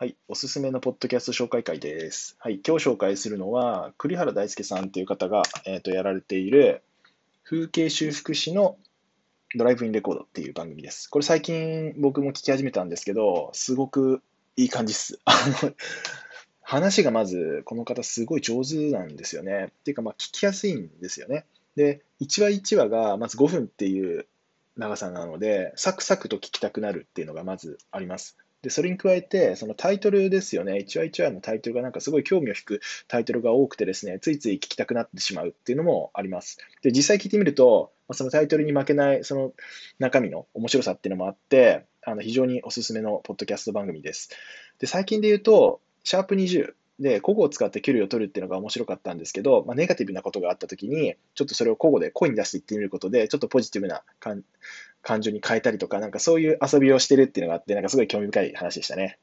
はい、おすすめのポッドキャスト紹介会です。はい、今日紹介するのは、栗原大輔さんという方が、えーとやられている風景修復師のドライブインレコードっていう番組です。これ最近僕も聞き始めたんですけど、すごくいい感じっす。話がまず、この方すごい上手なんですよね。っていうか、まあ聞きやすいんですよね。で、1話1話がまず5分っていう長さなので、サクサクと聞きたくなるっていうのがまずあります。で、それに加えて、そのタイトルですよね。1話1話のタイトルがなんかすごい興味を引くタイトルが多くてですね、ついつい聞きたくなってしまうっていうのもあります。で、実際聞いてみると、そのタイトルに負けないその中身の面白さっていうのもあって、あの非常におすすめのポッドキャスト番組です。で、最近で言うと、シャープ20で古語を使って距離を取るっていうのが面白かったんですけど、まあ、ネガティブなことがあったときに、ちょっとそれを古語で声に出して言ってみることで、ちょっとポジティブな感感情に変えたりとか、なんかそういう遊びをしてるっていうのがあって、なんかすごい興味深い話でしたね。